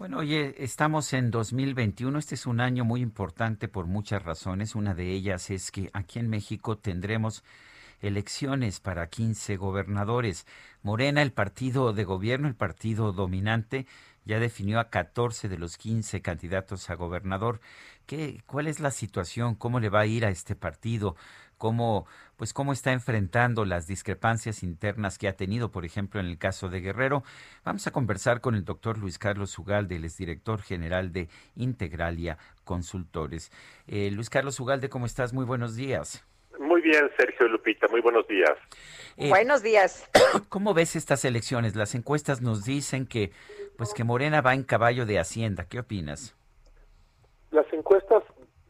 Bueno, oye, estamos en 2021. Este es un año muy importante por muchas razones. Una de ellas es que aquí en México tendremos elecciones para 15 gobernadores. Morena, el partido de gobierno, el partido dominante, ya definió a 14 de los 15 candidatos a gobernador. ¿Qué, ¿Cuál es la situación? ¿Cómo le va a ir a este partido? ¿Cómo, pues, cómo está enfrentando las discrepancias internas que ha tenido, por ejemplo, en el caso de Guerrero? Vamos a conversar con el doctor Luis Carlos Ugalde, el director general de Integralia Consultores. Eh, Luis Carlos Ugalde, ¿cómo estás? Muy buenos días. Muy bien, Sergio Lupita, muy buenos días. Eh, Buenos días. ¿Cómo ves estas elecciones? Las encuestas nos dicen que, pues, que Morena va en caballo de Hacienda. ¿Qué opinas? Las encuestas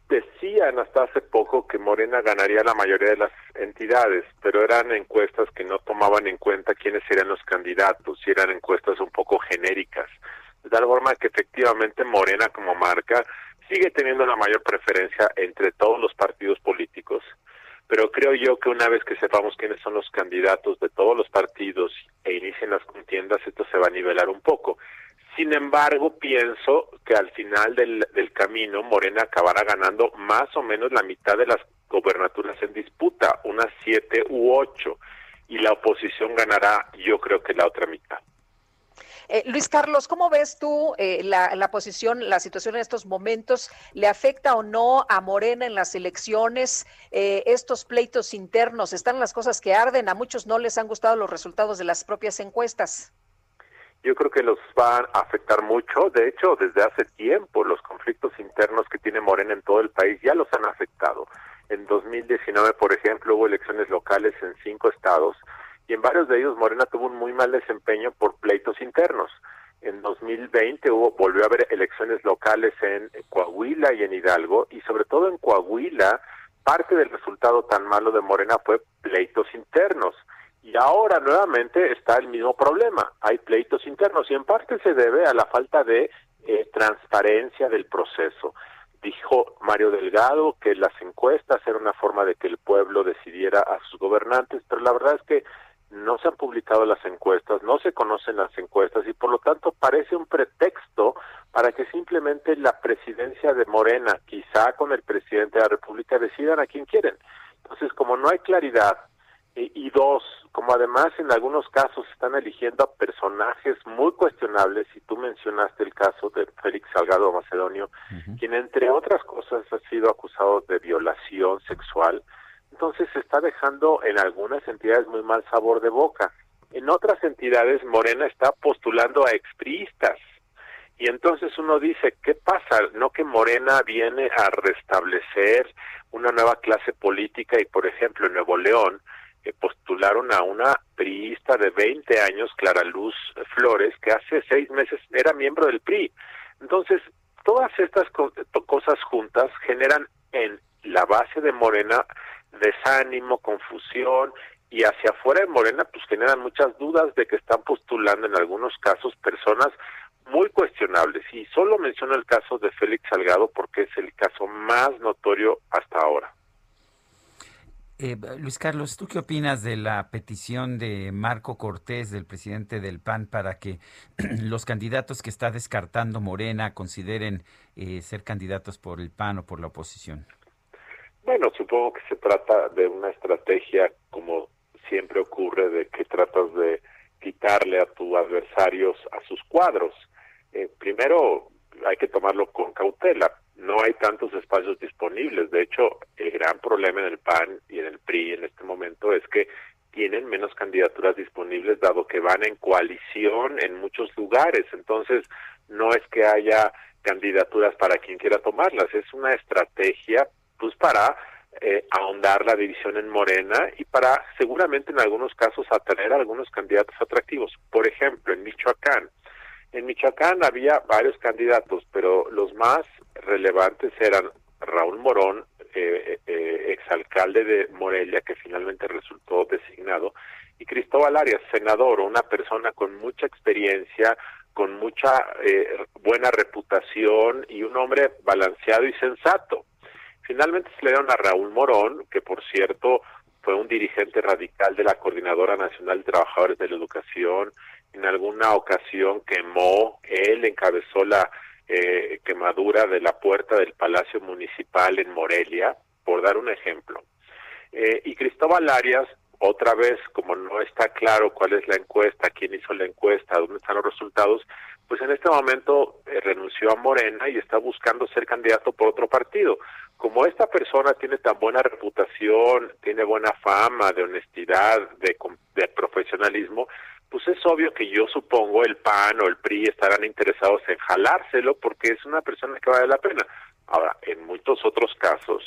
decían hasta hace poco que Morena ganaría la mayoría de las entidades, pero eran encuestas que no tomaban en cuenta quiénes serían los candidatos y eran encuestas un poco genéricas. De tal forma que efectivamente Morena como marca sigue teniendo la mayor preferencia entre todos los partidos políticos, pero creo yo que una vez que sepamos quiénes son los candidatos de todos los partidos e inicien las contiendas, esto se va a nivelar un poco. Sin embargo, pienso que al final del, del camino Morena acabará ganando más o menos la mitad de las gobernaturas en disputa, unas siete u ocho, y la oposición ganará yo creo que la otra mitad. Eh, Luis Carlos, ¿cómo ves tú eh, la, la posición, la situación en estos momentos? ¿Le afecta o no a Morena en las elecciones eh, estos pleitos internos? ¿Están las cosas que arden? A muchos no les han gustado los resultados de las propias encuestas. Yo creo que los van a afectar mucho. De hecho, desde hace tiempo los conflictos internos que tiene Morena en todo el país ya los han afectado. En 2019, por ejemplo, hubo elecciones locales en cinco estados y en varios de ellos Morena tuvo un muy mal desempeño por pleitos internos. En 2020 hubo, volvió a haber elecciones locales en Coahuila y en Hidalgo y sobre todo en Coahuila parte del resultado tan malo de Morena fue pleitos internos. Y ahora nuevamente está el mismo problema. Hay pleitos internos y en parte se debe a la falta de eh, transparencia del proceso. Dijo Mario Delgado que las encuestas eran una forma de que el pueblo decidiera a sus gobernantes, pero la verdad es que no se han publicado las encuestas, no se conocen las encuestas y por lo tanto parece un pretexto para que simplemente la presidencia de Morena, quizá con el presidente de la República, decidan a quién quieren. Entonces, como no hay claridad, y, y dos, como además en algunos casos están eligiendo a personajes muy cuestionables, y tú mencionaste el caso de Félix Salgado Macedonio, quien entre otras cosas ha sido acusado de violación sexual, entonces se está dejando en algunas entidades muy mal sabor de boca. En otras entidades Morena está postulando a expriistas. Y entonces uno dice, ¿qué pasa? No que Morena viene a restablecer una nueva clase política y, por ejemplo, en Nuevo León, que postularon a una priista de 20 años, Clara Luz Flores, que hace seis meses era miembro del PRI. Entonces, todas estas co cosas juntas generan en la base de Morena desánimo, confusión y hacia afuera de Morena pues generan muchas dudas de que están postulando en algunos casos personas muy cuestionables y solo menciono el caso de Félix Salgado porque es el caso más notorio hasta. Eh, Luis Carlos, ¿tú qué opinas de la petición de Marco Cortés, del presidente del PAN, para que los candidatos que está descartando Morena consideren eh, ser candidatos por el PAN o por la oposición? Bueno, supongo que se trata de una estrategia, como siempre ocurre, de que tratas de quitarle a tus adversarios a sus cuadros. Eh, primero, hay que tomarlo con cautela. No hay tantos espacios disponibles. De hecho, el gran problema en el PAN y en el PRI en este momento es que tienen menos candidaturas disponibles dado que van en coalición en muchos lugares. Entonces, no es que haya candidaturas para quien quiera tomarlas, es una estrategia pues para eh, ahondar la división en Morena y para seguramente en algunos casos atraer a algunos candidatos atractivos. Por ejemplo, en Michoacán. En Michoacán había varios candidatos, pero los más relevantes eran Raúl Morón, eh, eh, exalcalde de Morelia, que finalmente resultó designado, y Cristóbal Arias, senador, una persona con mucha experiencia, con mucha eh, buena reputación y un hombre balanceado y sensato. Finalmente se le dieron a Raúl Morón, que por cierto fue un dirigente radical de la Coordinadora Nacional de Trabajadores de la Educación, en alguna ocasión quemó, él encabezó la eh, quemadura de la puerta del Palacio Municipal en Morelia, por dar un ejemplo. Eh, y Cristóbal Arias, otra vez, como no está claro cuál es la encuesta, quién hizo la encuesta, dónde están los resultados, pues en este momento eh, renunció a Morena y está buscando ser candidato por otro partido. Como esta persona tiene tan buena reputación, tiene buena fama de honestidad, de, de profesionalismo, pues es obvio que yo supongo el PAN o el PRI estarán interesados en jalárselo porque es una persona que vale la pena. Ahora, en muchos otros casos,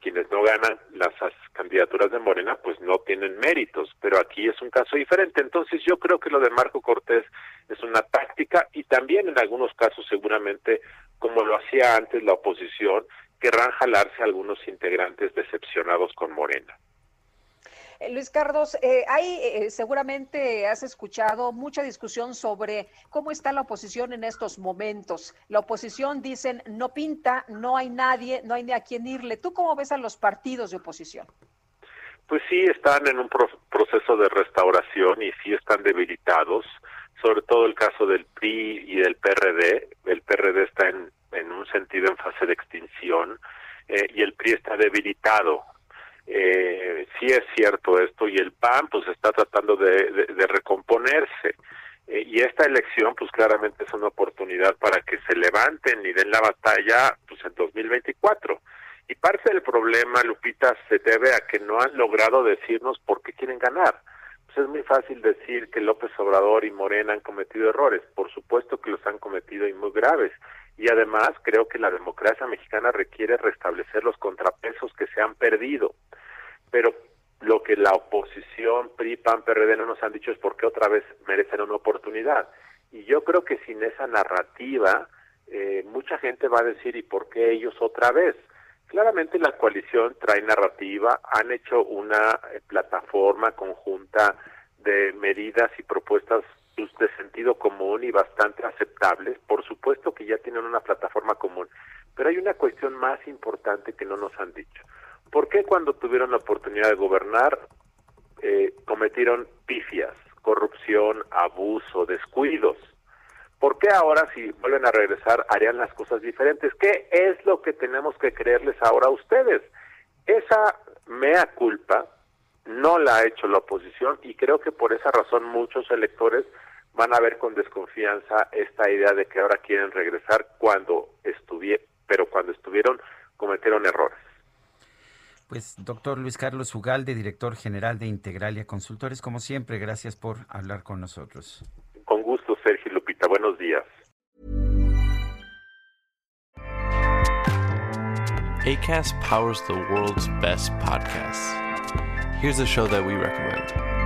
quienes no ganan las candidaturas de Morena, pues no tienen méritos, pero aquí es un caso diferente. Entonces yo creo que lo de Marco Cortés es una táctica y también en algunos casos seguramente, como lo hacía antes la oposición, querrán jalarse algunos integrantes decepcionados con Morena. Eh, Luis Carlos, eh, hay, eh, seguramente has escuchado mucha discusión sobre cómo está la oposición en estos momentos. La oposición dicen no pinta, no hay nadie, no hay ni a quién irle. ¿Tú cómo ves a los partidos de oposición? Pues sí, están en un proceso de restauración y sí están debilitados, sobre todo el caso del PRI y del PRD. El PRD está en, un sentido en fase de extinción y el PRI está debilitado eh, es cierto esto y el PAN pues está tratando de, recomponerse. Eh, y esta elección pues claramente es una oportunidad para que se levanten y den la batalla pues en 2024 y parte del problema Lupita se debe a que no han logrado decirnos por qué quieren ganar. Pues es muy fácil decir que López Obrador y Morena han cometido errores. Por supuesto que los han cometido y muy graves. Y además creo que la democracia mexicana requiere restablecer los contrapesos que se han perdido. Pero lo que la oposición, PRI, PAN, PRD no nos han dicho es por qué otra vez merecen una oportunidad. Y yo creo que sin esa narrativa, eh, mucha gente va a decir, ¿y por qué ellos otra vez? Claramente la coalición trae narrativa, han hecho una eh, plataforma conjunta de medidas y propuestas de sentido común y bastante aceptables. Por supuesto que ya tienen una plataforma común, pero hay una cuestión más importante que no nos han dicho. ¿Por qué cuando tuvieron la oportunidad de gobernar eh, cometieron pifias, corrupción, abuso, descuidos? ¿Por qué ahora si vuelven a regresar harían las cosas diferentes? ¿Qué es lo que tenemos que creerles ahora a ustedes? Esa mea culpa no la ha hecho la oposición y creo que por esa razón muchos electores van a ver con desconfianza esta idea de que ahora quieren regresar cuando estuvieron, pero cuando estuvieron cometieron errores. Pues doctor Luis Carlos Ugalde, director general de Integralia Consultores, como siempre, gracias por hablar con nosotros. Con gusto, Sergio Lupita, buenos días. ACAST powers the world's best podcasts. Here's a show that we recommend.